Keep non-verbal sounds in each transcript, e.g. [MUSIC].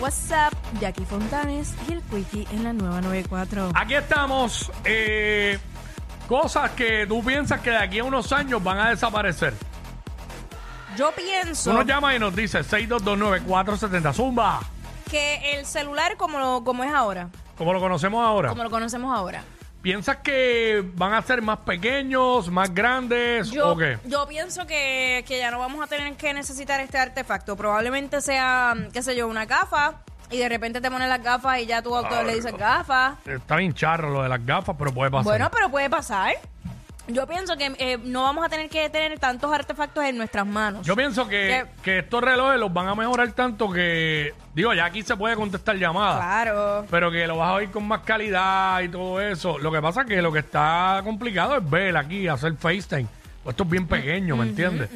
WhatsApp, Jackie Fontanes y el Quickie en la nueva 94. Aquí estamos. eh, cosas que tú piensas que de aquí a unos años van a desaparecer. Yo Tú pienso nos llamas y nos dices 6229470. Zumba. que el celular como, como es ahora, Como lo conocemos ahora. como lo conocemos ahora. ¿Piensas que van a ser más pequeños, más grandes Yo, o qué? yo pienso que, que ya no vamos a tener que necesitar este artefacto. Probablemente sea, qué sé yo, una gafa y de repente te pones las gafas y ya tu auto le dices gafas. Está bien charro lo de las gafas, pero puede pasar. Bueno, pero puede pasar. Yo pienso que eh, no vamos a tener que tener tantos artefactos en nuestras manos. Yo pienso que, Que- estos relojes los van a mejorar tanto que, digo, ya aquí se puede contestar llamadas. Claro. Pero que lo vas a oír con más calidad y todo eso. Lo que pasa es que lo que está complicado es ver aquí, hacer FaceTime. Pues esto es bien pequeño, ¿me entiendes?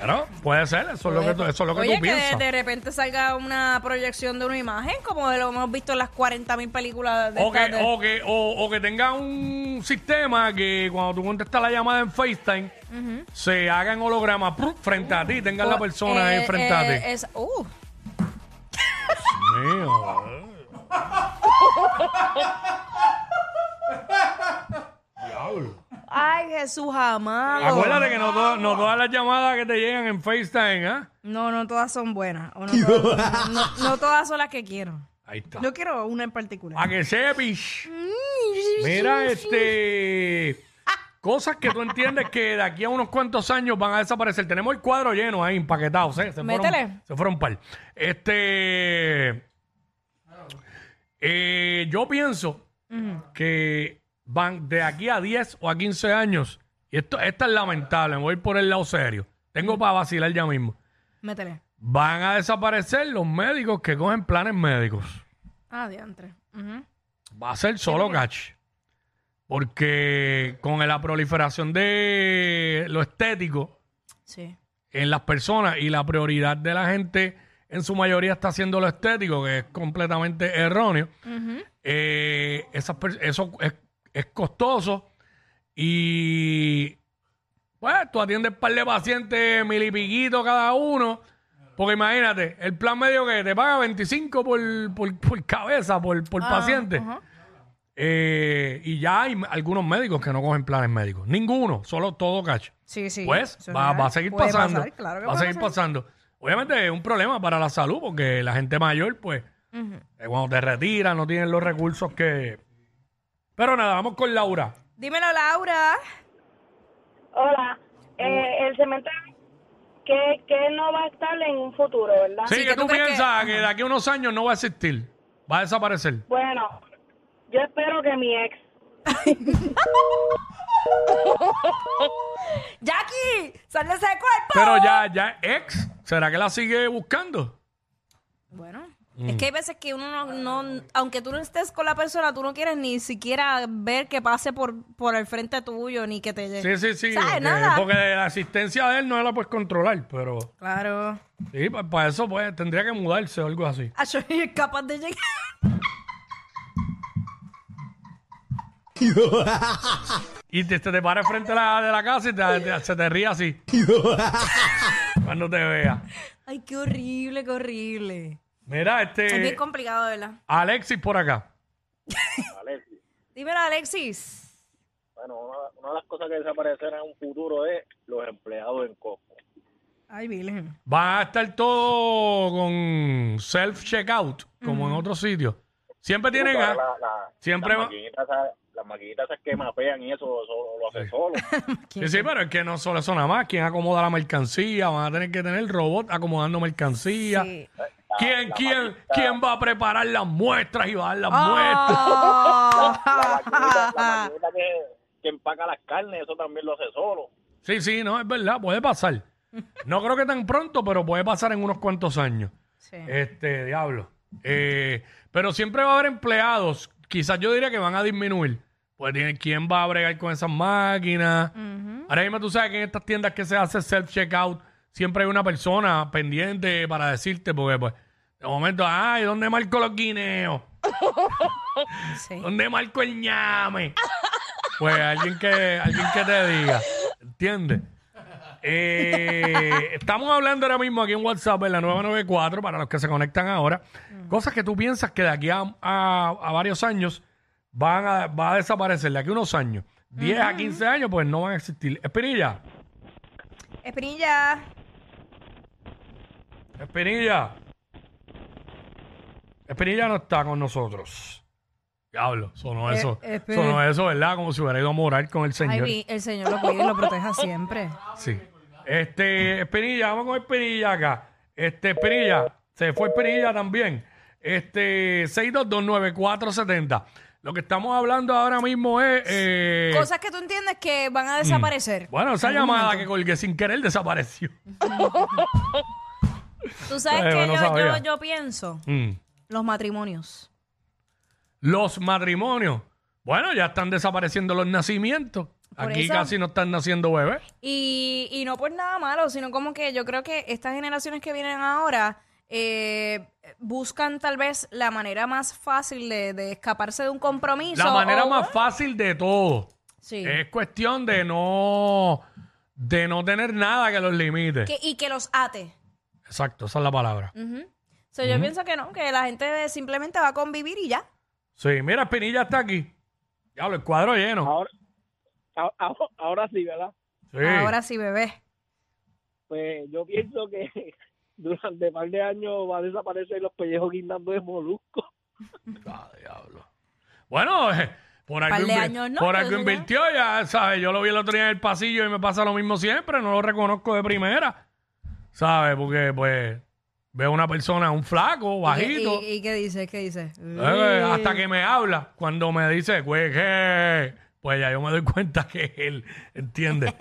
Pero puede ser, eso es lo que tú, eso es lo que Oye, tú que de, piensas. de repente salga una proyección de una imagen, como de lo hemos visto en las 40 mil películas de O que, de- o, que, o, o que tenga un sistema que cuando tú contestas la llamada en FaceTime, se haga en holograma frente a ti, tengas la persona ahí Eh, frente a eh, ti. es- uh, Mío, [LAUGHS] Diablo. Ay, Jesús amado. Acuérdate que no, to- no todas las llamadas que te llegan en FaceTime, ¿ah? No, no todas son buenas. o no, todas, [LAUGHS] no, no todas son las que quiero. Ahí está. Yo quiero una en particular. A que sepis. Mira, este. Cosas que tú entiendes que de aquí a unos cuantos años van a desaparecer. Tenemos el cuadro lleno ahí, empaquetado. ¿sí? Se fueron, Métele. se fueron par. Este. eh, yo pienso que van de aquí a 10 o a 15 años. Y esto, esta es lamentable. Me voy por el lado serio. Tengo para vacilar ya mismo. Métele. Van a desaparecer los médicos que cogen planes médicos. Ah, diantre. Ujú. Va a ser solo catch. Porque con la proliferación de lo estético Sí. en las personas y la prioridad de la gente en su mayoría está haciendo lo estético, que es completamente erróneo, eh, esas per- eso es, es costoso y pues tú atiendes un par de pacientes mil y piquito cada uno. Porque imagínate, el plan medio que te paga 25 por, por, por cabeza, por, por Ah, paciente. ajá. Eh, y ya hay algunos médicos que no cogen planes médicos. Ninguno, solo todo cash. Sí, sí. Pues eso es va, real. va a seguir Puede pasando. pasar, claro que va a puede seguir pasar. pasando. Obviamente es un problema para la salud porque la gente mayor, pues, eh, cuando te retiran no tienen los recursos que... Pero nada, vamos con Laura. Dímelo, Laura. Hola, eh, el cementerio que, que no va a estar en un futuro, ¿verdad? Sí, Sí, que que tú tú crees que- piensas que, de aquí a unos años no va a existir. Va a desaparecer. Bueno, yo espero que mi ex. [LAUGHS] Jackie, sal de ese cuerpo. Pero ya, ya ex, ¿será que la sigue buscando? Bueno. Es que hay veces que uno no, no- aunque tú no estés con la persona, tú no quieres ni siquiera ver que pase por, por el frente tuyo, ni que te llegue. Sí, sí, sí. ¿Sabes? porque, Nada. porque la asistencia de él no la puedes controlar, pero Claro. sí, pues, para eso pues tendría que mudarse o algo así. Ah, yo soy capaz de llegar. [LAUGHS] Y te, te, te pares frente a la, de la casa y te- te- se te ríe así. [LAUGHS] Cuando te vea. Ay, qué horrible, qué horrible. Mira, Es bien este. complicado, verdad. Alexis por acá. Alexis. Dímelo, Alexis. Bueno, una, una de las cosas que desaparecerán en un futuro es los empleados en Costco. Ay, Virgen. Va a estar todo con self-checkout, como en otros sitios. Siempre tienen. La- la- siempre las maquinitas, las maquinitas que mapean y eso, eso lo hace solo. [LAUGHS] Sí, sí, pero es que no solo eso nada más. ¿Quién acomoda la mercancía? Van a tener que tener robot acomodando mercancía. Sí. ¿Quién, la quién, maquinita- quién va a preparar las muestras y va a dar las Ah. La maquinita, la maquinita que, que empaca las carnes, eso también lo hace solo. muestras? Sí, sí, no, es verdad, puede pasar. No creo que tan pronto, pero puede pasar en unos cuantos años. Sí. Este, diablo. Eh, pero siempre va a haber empleados. Quizás yo diría que van a disminuir. Pues tiene- quién va a bregar con esas máquinas. Ahora mismo tú sabes que en estas tiendas que se hace self-checkout, siempre hay una persona pendiente para decirte, porque pues, de momento, ay, ¿dónde marco los guineos? [LAUGHS] Sí. ¿Dónde marco el ñame? Pues alguien que, alguien que te diga, ¿entiendes? eh, estamos hablando ahora mismo aquí en WhatsApp en la 994 para los que se conectan ahora. Cosas que tú piensas que de aquí a, a- a varios años van a, va a desaparecer, de aquí a unos años. 10 a 15 años, pues no van a existir. Espinilla, Espinilla. Espinilla. Espinilla no está con nosotros. Diablo, sonó Eh, eso. espe- sonó eso, ¿verdad? Como si hubiera ido a morar con el Ay, señor. vi- el Señor lo cuide y lo proteja siempre. Sí. Este, Espinilla, vamos con Espinilla acá. Este, Espinilla, se fue Espinilla también. Este, 6229470. Lo que estamos hablando ahora mismo es. eh, Cosas que tú entiendes que van a desaparecer. bueno, esa llamada que colgué sin querer desapareció. [LAUGHS] Tú sabes Eh, que no yo, sabía. yo, yo pienso, Mm. Los matrimonios. Los matrimonios. Bueno, ya están desapareciendo los nacimientos. Por Aquí eso- casi no están naciendo bebés. Y, y no por nada malo, sino como que yo creo que estas generaciones que vienen ahora eh, buscan tal vez la manera más fácil de, de escaparse de un compromiso. La manera o- más fácil de todo. Sí. Es cuestión de no de no tener nada que los limite. Que- y que los ate. Exacto, esa es la palabra. Ujú. So, Yo pienso que no, que la gente simplemente va a convivir y ya. Sí, mira, Espinilla está aquí. Diablo, el cuadro lleno. Ahora, ahora sí, ¿verdad? Sí. Ahora sí, bebé. Pues yo pienso que [LAUGHS] durante un par de años va a desaparecer los pellejos guindando de molusco. Ah, diablo. Bueno, eh, por algo, Par de invi- años, ¿no? por Pero algo eso ya- invirtió ya, ¿sabes? Yo lo vi el otro día en el pasillo y me pasa lo mismo siempre, no lo reconozco de primera, ¿sabes? Porque, pues, veo una persona, un flaco, bajito, ¿Y, y- y qué dice? ¿Qué dice? eh, hasta que me habla, cuando me dice, pues, ¿qué? Pues ya yo me doy [LAUGHS] cuenta que él, ¿entiendes?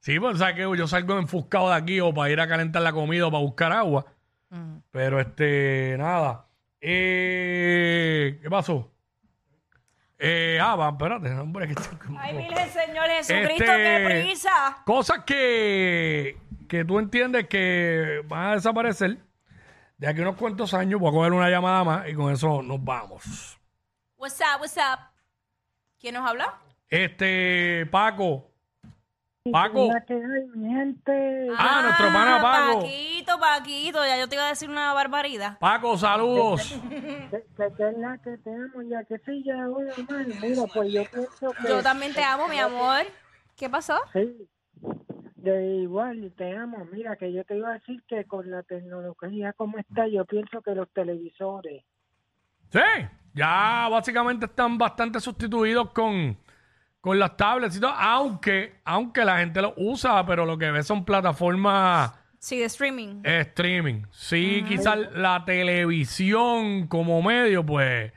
Sí, pues, ¿sabes que Yo salgo enfuscado de aquí o para ir a calentar la comida o para buscar agua. Mm. Pero este, nada. Eh, ¿Qué pasó? Eh, ah, va, espérate, hombre. Que Ay, Virgen Señor Jesucristo, Este- qué prisa. Cosas que, que tú entiendes que van a desaparecer. De aquí a unos cuantos años voy a coger una llamada más y con eso nos vamos. What's up, what's up? ¿Quién nos habla? Este, Paco. Paco. gente. Ah, nuestro pana Paco. Paquito, Paquito, ya yo te iba a decir una barbaridad. Paco, saludos. Que, que, que es la que te amo, ya que sí, ya voy a amar. Mira, pues yo pienso que. Yo también te amo, mi amor. ¿Qué pasó? Sí. De igual, te amo. Mira, que yo te iba a decir que con la tecnología como está, yo pienso que los televisores. Sí, ya básicamente están bastante sustituidos con, con las tablets y todo, aunque, aunque la gente lo usa, pero lo que ve son plataformas Sí, de streaming. eh, streaming. Sí, quizás la televisión como medio, pues,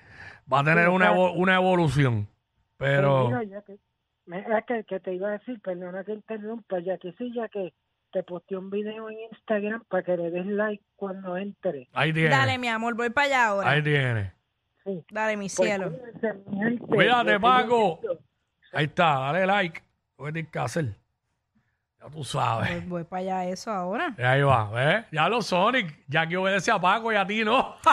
va a tener una, evo- una evolución. Pero, Mira, ya que, me- es que, que te iba a decir, perdona que interrumpa, ya que sí, ya que te posteé un video en Instagram para que le des like cuando entre. ahí tiene. Dale, mi amor, voy para allá ahora. Ahí tiene. Sí. Dale, mi Pues, cielo. Cuídate, Paco. Ahí está, dale like. Lo que tienes que hacer. Ya tú sabes. Voy, voy para allá eso ahora. Ahí va, ¿ves? Ya lo Sonic, ya que obedece a Paco y a ti no. [LAUGHS]